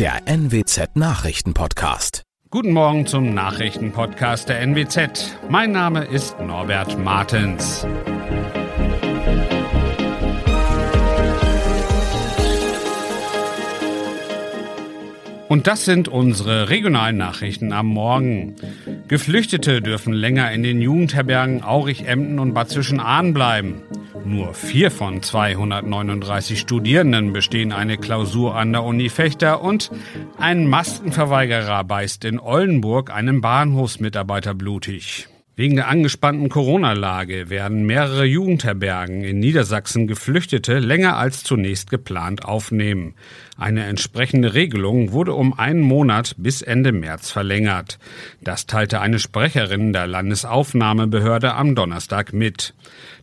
der NWZ Nachrichtenpodcast. Guten Morgen zum Nachrichtenpodcast der NWZ. Mein Name ist Norbert Martens. Und das sind unsere regionalen Nachrichten am Morgen. Geflüchtete dürfen länger in den Jugendherbergen Aurich, Emden und Bad Zwischenahn bleiben. Nur vier von 239 Studierenden bestehen eine Klausur an der Uni Fechter und ein Maskenverweigerer beißt in Oldenburg einem Bahnhofsmitarbeiter blutig. Wegen der angespannten Corona-Lage werden mehrere Jugendherbergen in Niedersachsen Geflüchtete länger als zunächst geplant aufnehmen. Eine entsprechende Regelung wurde um einen Monat bis Ende März verlängert. Das teilte eine Sprecherin der Landesaufnahmebehörde am Donnerstag mit.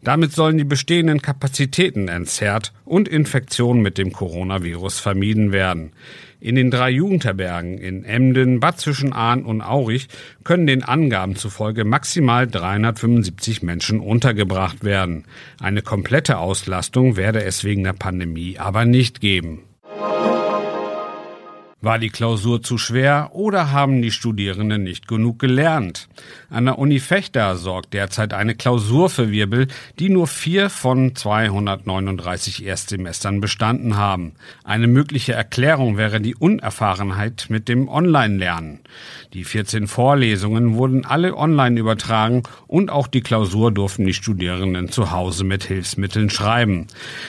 Damit sollen die bestehenden Kapazitäten entzerrt und Infektionen mit dem Coronavirus vermieden werden. In den drei Jugendherbergen in Emden, Bad Zwischenahn und Aurich können den Angaben zufolge maximal 375 Menschen untergebracht werden. Eine komplette Auslastung werde es wegen der Pandemie aber nicht geben. War die Klausur zu schwer oder haben die Studierenden nicht genug gelernt? An der Uni Fechter sorgt derzeit eine Klausur für Wirbel, die nur vier von 239 Erstsemestern bestanden haben. Eine mögliche Erklärung wäre die Unerfahrenheit mit dem Online-Lernen. Die 14 Vorlesungen wurden alle online übertragen und auch die Klausur durften die Studierenden zu Hause mit Hilfsmitteln schreiben.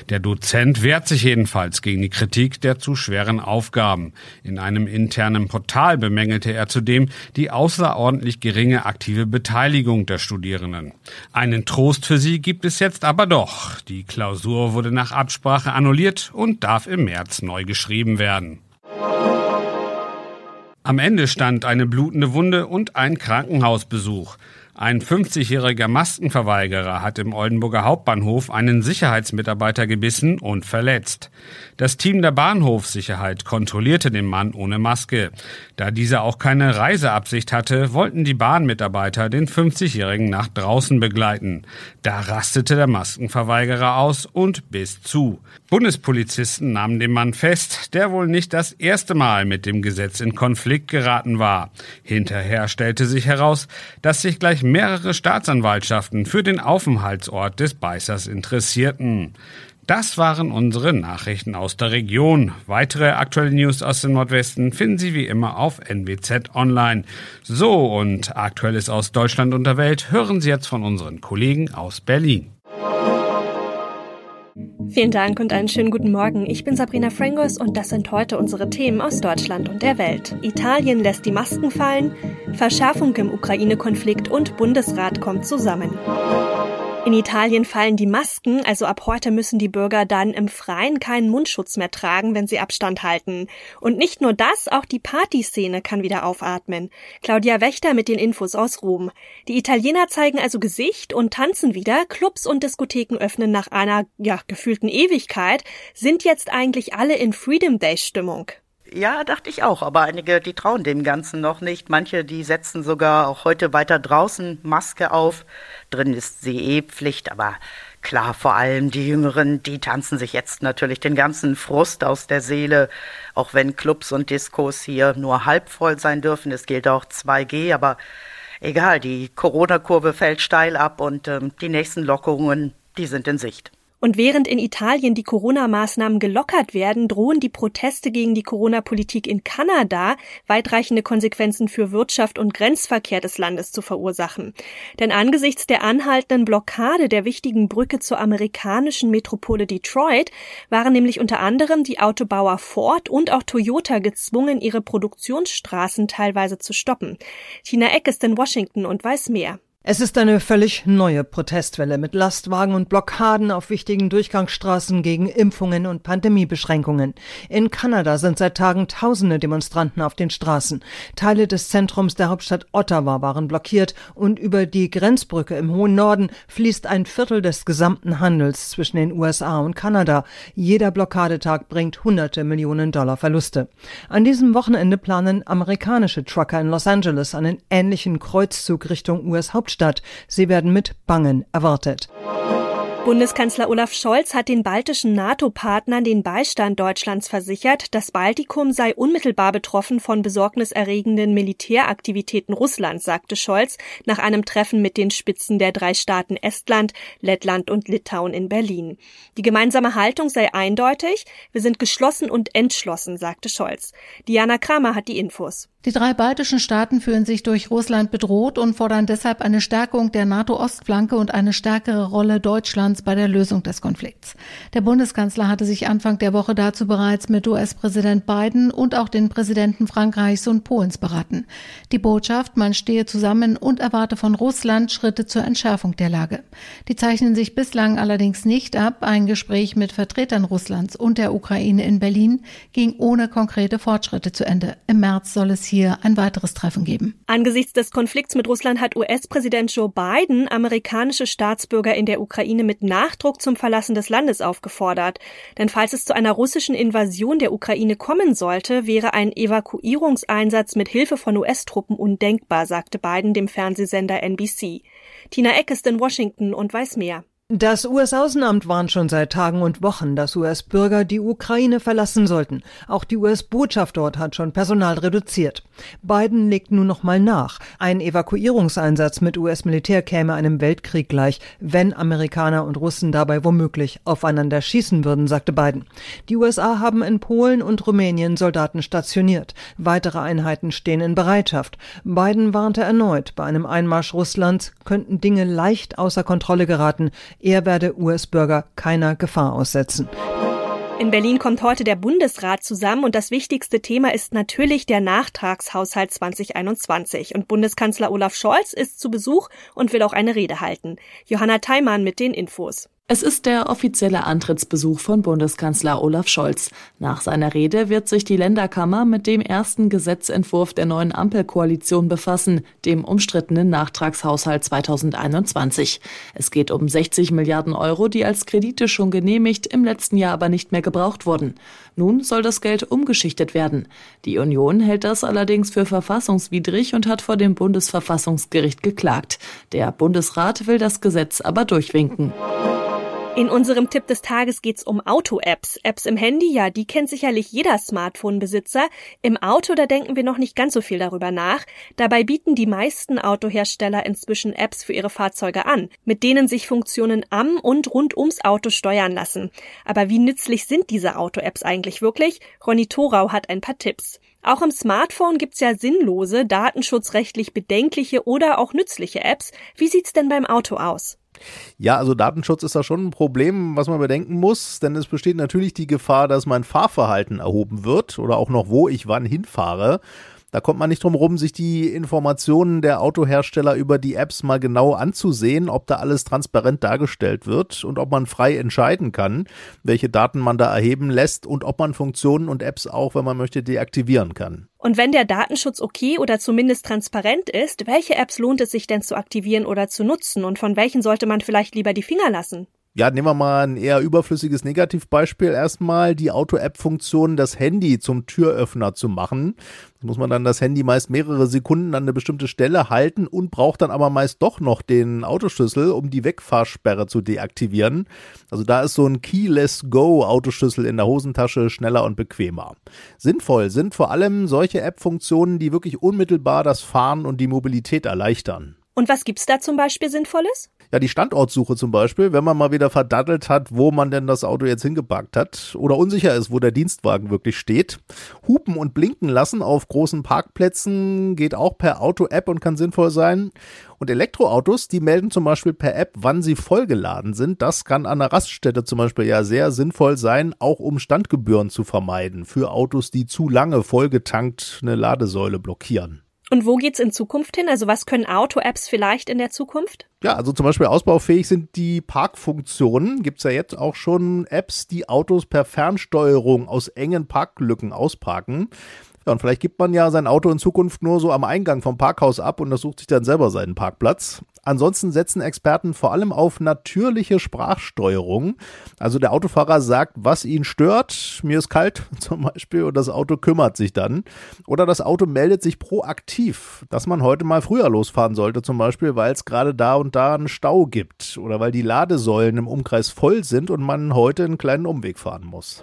Der Dozent wehrt sich jedenfalls gegen die Kritik der zu schweren Aufgaben. In einem internen Portal bemängelte er zudem die außerordentlich geringe aktive Beteiligung der Studierenden. Einen Trost für sie gibt es jetzt aber doch. Die Klausur wurde nach Absprache annulliert und darf im März neu geschrieben werden. Am Ende stand eine blutende Wunde und ein Krankenhausbesuch. Ein 50-jähriger Maskenverweigerer hat im Oldenburger Hauptbahnhof einen Sicherheitsmitarbeiter gebissen und verletzt. Das Team der Bahnhofssicherheit kontrollierte den Mann ohne Maske. Da dieser auch keine Reiseabsicht hatte, wollten die Bahnmitarbeiter den 50-jährigen nach draußen begleiten. Da rastete der Maskenverweigerer aus und biss zu. Bundespolizisten nahmen den Mann fest, der wohl nicht das erste Mal mit dem Gesetz in Konflikt geraten war. Hinterher stellte sich heraus, dass sich gleich mehrere Staatsanwaltschaften für den Aufenthaltsort des Beißers interessierten. Das waren unsere Nachrichten aus der Region. Weitere aktuelle News aus dem Nordwesten finden Sie wie immer auf NWZ Online. So, und Aktuelles aus Deutschland und der Welt hören Sie jetzt von unseren Kollegen aus Berlin. Vielen Dank und einen schönen guten Morgen. Ich bin Sabrina Frangos und das sind heute unsere Themen aus Deutschland und der Welt. Italien lässt die Masken fallen, Verschärfung im Ukraine-Konflikt und Bundesrat kommt zusammen. In Italien fallen die Masken, also ab heute müssen die Bürger dann im Freien keinen Mundschutz mehr tragen, wenn sie Abstand halten. Und nicht nur das, auch die Partyszene kann wieder aufatmen. Claudia Wächter mit den Infos aus Rom. Die Italiener zeigen also Gesicht und tanzen wieder, Clubs und Diskotheken öffnen nach einer, ja, gefühlten Ewigkeit, sind jetzt eigentlich alle in Freedom Day Stimmung. Ja, dachte ich auch, aber einige, die trauen dem Ganzen noch nicht. Manche, die setzen sogar auch heute weiter draußen Maske auf. Drin ist sie eh Pflicht, aber klar, vor allem die Jüngeren, die tanzen sich jetzt natürlich den ganzen Frust aus der Seele, auch wenn Clubs und Diskos hier nur halb voll sein dürfen. Es gilt auch 2G, aber egal, die Corona-Kurve fällt steil ab und ähm, die nächsten Lockerungen, die sind in Sicht. Und während in Italien die Corona-Maßnahmen gelockert werden, drohen die Proteste gegen die Corona-Politik in Kanada weitreichende Konsequenzen für Wirtschaft und Grenzverkehr des Landes zu verursachen. Denn angesichts der anhaltenden Blockade der wichtigen Brücke zur amerikanischen Metropole Detroit waren nämlich unter anderem die Autobauer Ford und auch Toyota gezwungen, ihre Produktionsstraßen teilweise zu stoppen. Tina Eck ist in Washington und weiß mehr. Es ist eine völlig neue Protestwelle mit Lastwagen und Blockaden auf wichtigen Durchgangsstraßen gegen Impfungen und Pandemiebeschränkungen. In Kanada sind seit Tagen tausende Demonstranten auf den Straßen. Teile des Zentrums der Hauptstadt Ottawa waren blockiert und über die Grenzbrücke im hohen Norden fließt ein Viertel des gesamten Handels zwischen den USA und Kanada. Jeder Blockadetag bringt hunderte Millionen Dollar Verluste. An diesem Wochenende planen amerikanische Trucker in Los Angeles einen ähnlichen Kreuzzug Richtung US Hauptstadt. Sie werden mit Bangen erwartet. Bundeskanzler Olaf Scholz hat den baltischen NATO-Partnern den Beistand Deutschlands versichert. Das Baltikum sei unmittelbar betroffen von besorgniserregenden Militäraktivitäten Russlands, sagte Scholz nach einem Treffen mit den Spitzen der drei Staaten Estland, Lettland und Litauen in Berlin. Die gemeinsame Haltung sei eindeutig. Wir sind geschlossen und entschlossen, sagte Scholz. Diana Kramer hat die Infos. Die drei baltischen Staaten fühlen sich durch Russland bedroht und fordern deshalb eine Stärkung der NATO-Ostflanke und eine stärkere Rolle Deutschlands bei der Lösung des Konflikts. Der Bundeskanzler hatte sich Anfang der Woche dazu bereits mit US-Präsident Biden und auch den Präsidenten Frankreichs und Polens beraten. Die Botschaft, man stehe zusammen und erwarte von Russland Schritte zur Entschärfung der Lage. Die zeichnen sich bislang allerdings nicht ab. Ein Gespräch mit Vertretern Russlands und der Ukraine in Berlin ging ohne konkrete Fortschritte zu Ende. Im März soll es hier ein weiteres Treffen geben. Angesichts des Konflikts mit Russland hat US-Präsident Joe Biden amerikanische Staatsbürger in der Ukraine mit Nachdruck zum Verlassen des Landes aufgefordert. Denn falls es zu einer russischen Invasion der Ukraine kommen sollte, wäre ein Evakuierungseinsatz mit Hilfe von US-Truppen undenkbar, sagte Biden dem Fernsehsender NBC. Tina Eck ist in Washington und weiß mehr. Das US-Außenamt warnt schon seit Tagen und Wochen, dass US-Bürger die Ukraine verlassen sollten. Auch die US-Botschaft dort hat schon Personal reduziert. Biden legt nun noch mal nach. Ein Evakuierungseinsatz mit US-Militär käme einem Weltkrieg gleich, wenn Amerikaner und Russen dabei womöglich aufeinander schießen würden, sagte Biden. Die USA haben in Polen und Rumänien Soldaten stationiert. Weitere Einheiten stehen in Bereitschaft. Biden warnte erneut, bei einem Einmarsch Russlands könnten Dinge leicht außer Kontrolle geraten. Er werde US-Bürger keiner Gefahr aussetzen. In Berlin kommt heute der Bundesrat zusammen und das wichtigste Thema ist natürlich der Nachtragshaushalt 2021. Und Bundeskanzler Olaf Scholz ist zu Besuch und will auch eine Rede halten. Johanna Theimann mit den Infos. Es ist der offizielle Antrittsbesuch von Bundeskanzler Olaf Scholz. Nach seiner Rede wird sich die Länderkammer mit dem ersten Gesetzentwurf der neuen Ampelkoalition befassen, dem umstrittenen Nachtragshaushalt 2021. Es geht um 60 Milliarden Euro, die als Kredite schon genehmigt, im letzten Jahr aber nicht mehr gebraucht wurden. Nun soll das Geld umgeschichtet werden. Die Union hält das allerdings für verfassungswidrig und hat vor dem Bundesverfassungsgericht geklagt. Der Bundesrat will das Gesetz aber durchwinken. In unserem Tipp des Tages geht's um Auto-Apps. Apps im Handy, ja, die kennt sicherlich jeder Smartphone-Besitzer. Im Auto, da denken wir noch nicht ganz so viel darüber nach. Dabei bieten die meisten Autohersteller inzwischen Apps für ihre Fahrzeuge an, mit denen sich Funktionen am und rund ums Auto steuern lassen. Aber wie nützlich sind diese Auto-Apps eigentlich wirklich? Ronny Thorau hat ein paar Tipps. Auch im Smartphone gibt's ja sinnlose, datenschutzrechtlich bedenkliche oder auch nützliche Apps. Wie sieht's denn beim Auto aus? Ja, also Datenschutz ist da schon ein Problem, was man bedenken muss, denn es besteht natürlich die Gefahr, dass mein Fahrverhalten erhoben wird oder auch noch, wo ich wann hinfahre. Da kommt man nicht drum rum, sich die Informationen der Autohersteller über die Apps mal genau anzusehen, ob da alles transparent dargestellt wird und ob man frei entscheiden kann, welche Daten man da erheben lässt und ob man Funktionen und Apps auch, wenn man möchte, deaktivieren kann. Und wenn der Datenschutz okay oder zumindest transparent ist, welche Apps lohnt es sich denn zu aktivieren oder zu nutzen und von welchen sollte man vielleicht lieber die Finger lassen? Ja, nehmen wir mal ein eher überflüssiges Negativbeispiel. Erstmal die Auto-App-Funktion, das Handy zum Türöffner zu machen. Da muss man dann das Handy meist mehrere Sekunden an eine bestimmte Stelle halten und braucht dann aber meist doch noch den Autoschlüssel, um die Wegfahrsperre zu deaktivieren. Also da ist so ein Keyless Go Autoschlüssel in der Hosentasche schneller und bequemer. Sinnvoll sind vor allem solche App-Funktionen, die wirklich unmittelbar das Fahren und die Mobilität erleichtern. Und was gibt's da zum Beispiel Sinnvolles? Ja, die Standortsuche zum Beispiel, wenn man mal wieder verdattelt hat, wo man denn das Auto jetzt hingeparkt hat oder unsicher ist, wo der Dienstwagen wirklich steht. Hupen und blinken lassen auf großen Parkplätzen geht auch per Auto-App und kann sinnvoll sein. Und Elektroautos, die melden zum Beispiel per App, wann sie vollgeladen sind. Das kann an der Raststätte zum Beispiel ja sehr sinnvoll sein, auch um Standgebühren zu vermeiden für Autos, die zu lange vollgetankt eine Ladesäule blockieren. Und wo geht's in Zukunft hin? Also was können Auto-Apps vielleicht in der Zukunft? Ja, also zum Beispiel ausbaufähig sind die Parkfunktionen. Gibt's ja jetzt auch schon Apps, die Autos per Fernsteuerung aus engen Parklücken ausparken. Ja, und vielleicht gibt man ja sein Auto in Zukunft nur so am Eingang vom Parkhaus ab und das sucht sich dann selber seinen Parkplatz. Ansonsten setzen Experten vor allem auf natürliche Sprachsteuerung. Also der Autofahrer sagt, was ihn stört. Mir ist kalt zum Beispiel und das Auto kümmert sich dann. Oder das Auto meldet sich proaktiv, dass man heute mal früher losfahren sollte zum Beispiel, weil es gerade da und da einen Stau gibt oder weil die Ladesäulen im Umkreis voll sind und man heute einen kleinen Umweg fahren muss.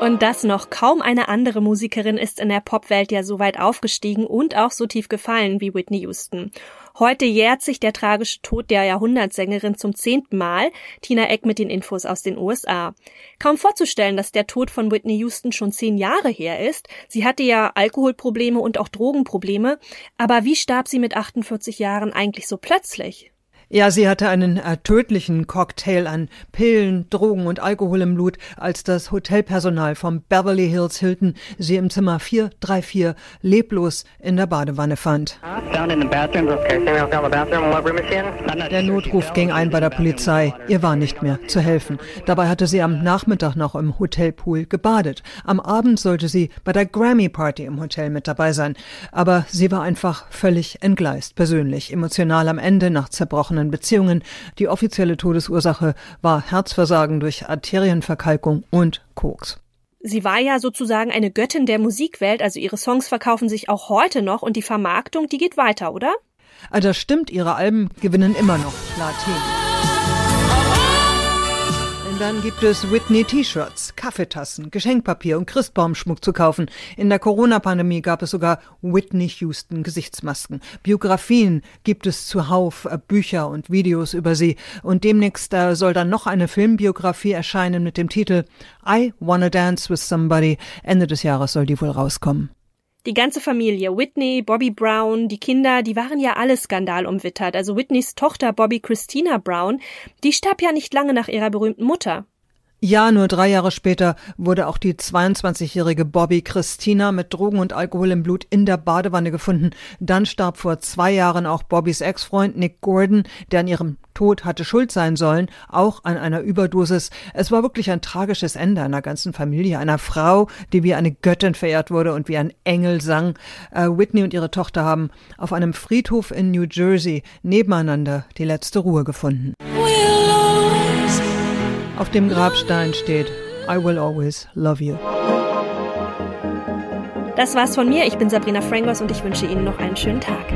Und das noch kaum eine andere Musikerin ist in der Popwelt ja so weit aufgestiegen und auch so tief gefallen wie Whitney Houston. Heute jährt sich der tragische Tod der Jahrhundertsängerin zum zehnten Mal. Tina Eck mit den Infos aus den USA. Kaum vorzustellen, dass der Tod von Whitney Houston schon zehn Jahre her ist. Sie hatte ja Alkoholprobleme und auch Drogenprobleme. Aber wie starb sie mit 48 Jahren eigentlich so plötzlich? Ja, sie hatte einen äh, tödlichen Cocktail an Pillen, Drogen und Alkohol im Blut, als das Hotelpersonal vom Beverly Hills Hilton sie im Zimmer 434 leblos in der Badewanne fand. Der Notruf ging ein bei der Polizei. Ihr war nicht mehr zu helfen. Dabei hatte sie am Nachmittag noch im Hotelpool gebadet. Am Abend sollte sie bei der Grammy Party im Hotel mit dabei sein. Aber sie war einfach völlig entgleist, persönlich, emotional am Ende nach zerbrochenen Beziehungen. Die offizielle Todesursache war Herzversagen durch Arterienverkalkung und Koks. Sie war ja sozusagen eine Göttin der Musikwelt, also ihre Songs verkaufen sich auch heute noch und die Vermarktung, die geht weiter, oder? Ah, das stimmt, ihre Alben gewinnen immer noch Platin. Dann gibt es Whitney-T-Shirts, Kaffeetassen, Geschenkpapier und Christbaumschmuck zu kaufen. In der Corona-Pandemie gab es sogar Whitney Houston Gesichtsmasken. Biografien gibt es zuhauf, äh, Bücher und Videos über sie. Und demnächst äh, soll dann noch eine Filmbiografie erscheinen mit dem Titel I Wanna Dance with Somebody. Ende des Jahres soll die wohl rauskommen. Die ganze Familie, Whitney, Bobby Brown, die Kinder, die waren ja alle skandalumwittert. Also Whitneys Tochter Bobby Christina Brown, die starb ja nicht lange nach ihrer berühmten Mutter. Ja, nur drei Jahre später wurde auch die 22-jährige Bobby Christina mit Drogen und Alkohol im Blut in der Badewanne gefunden. Dann starb vor zwei Jahren auch Bobbys Ex-Freund Nick Gordon, der an ihrem Tod hatte schuld sein sollen, auch an einer Überdosis. Es war wirklich ein tragisches Ende einer ganzen Familie, einer Frau, die wie eine Göttin verehrt wurde und wie ein Engel sang. Äh, Whitney und ihre Tochter haben auf einem Friedhof in New Jersey nebeneinander die letzte Ruhe gefunden. Auf dem Grabstein steht I will always love you. Das war's von mir. Ich bin Sabrina Frangos und ich wünsche Ihnen noch einen schönen Tag.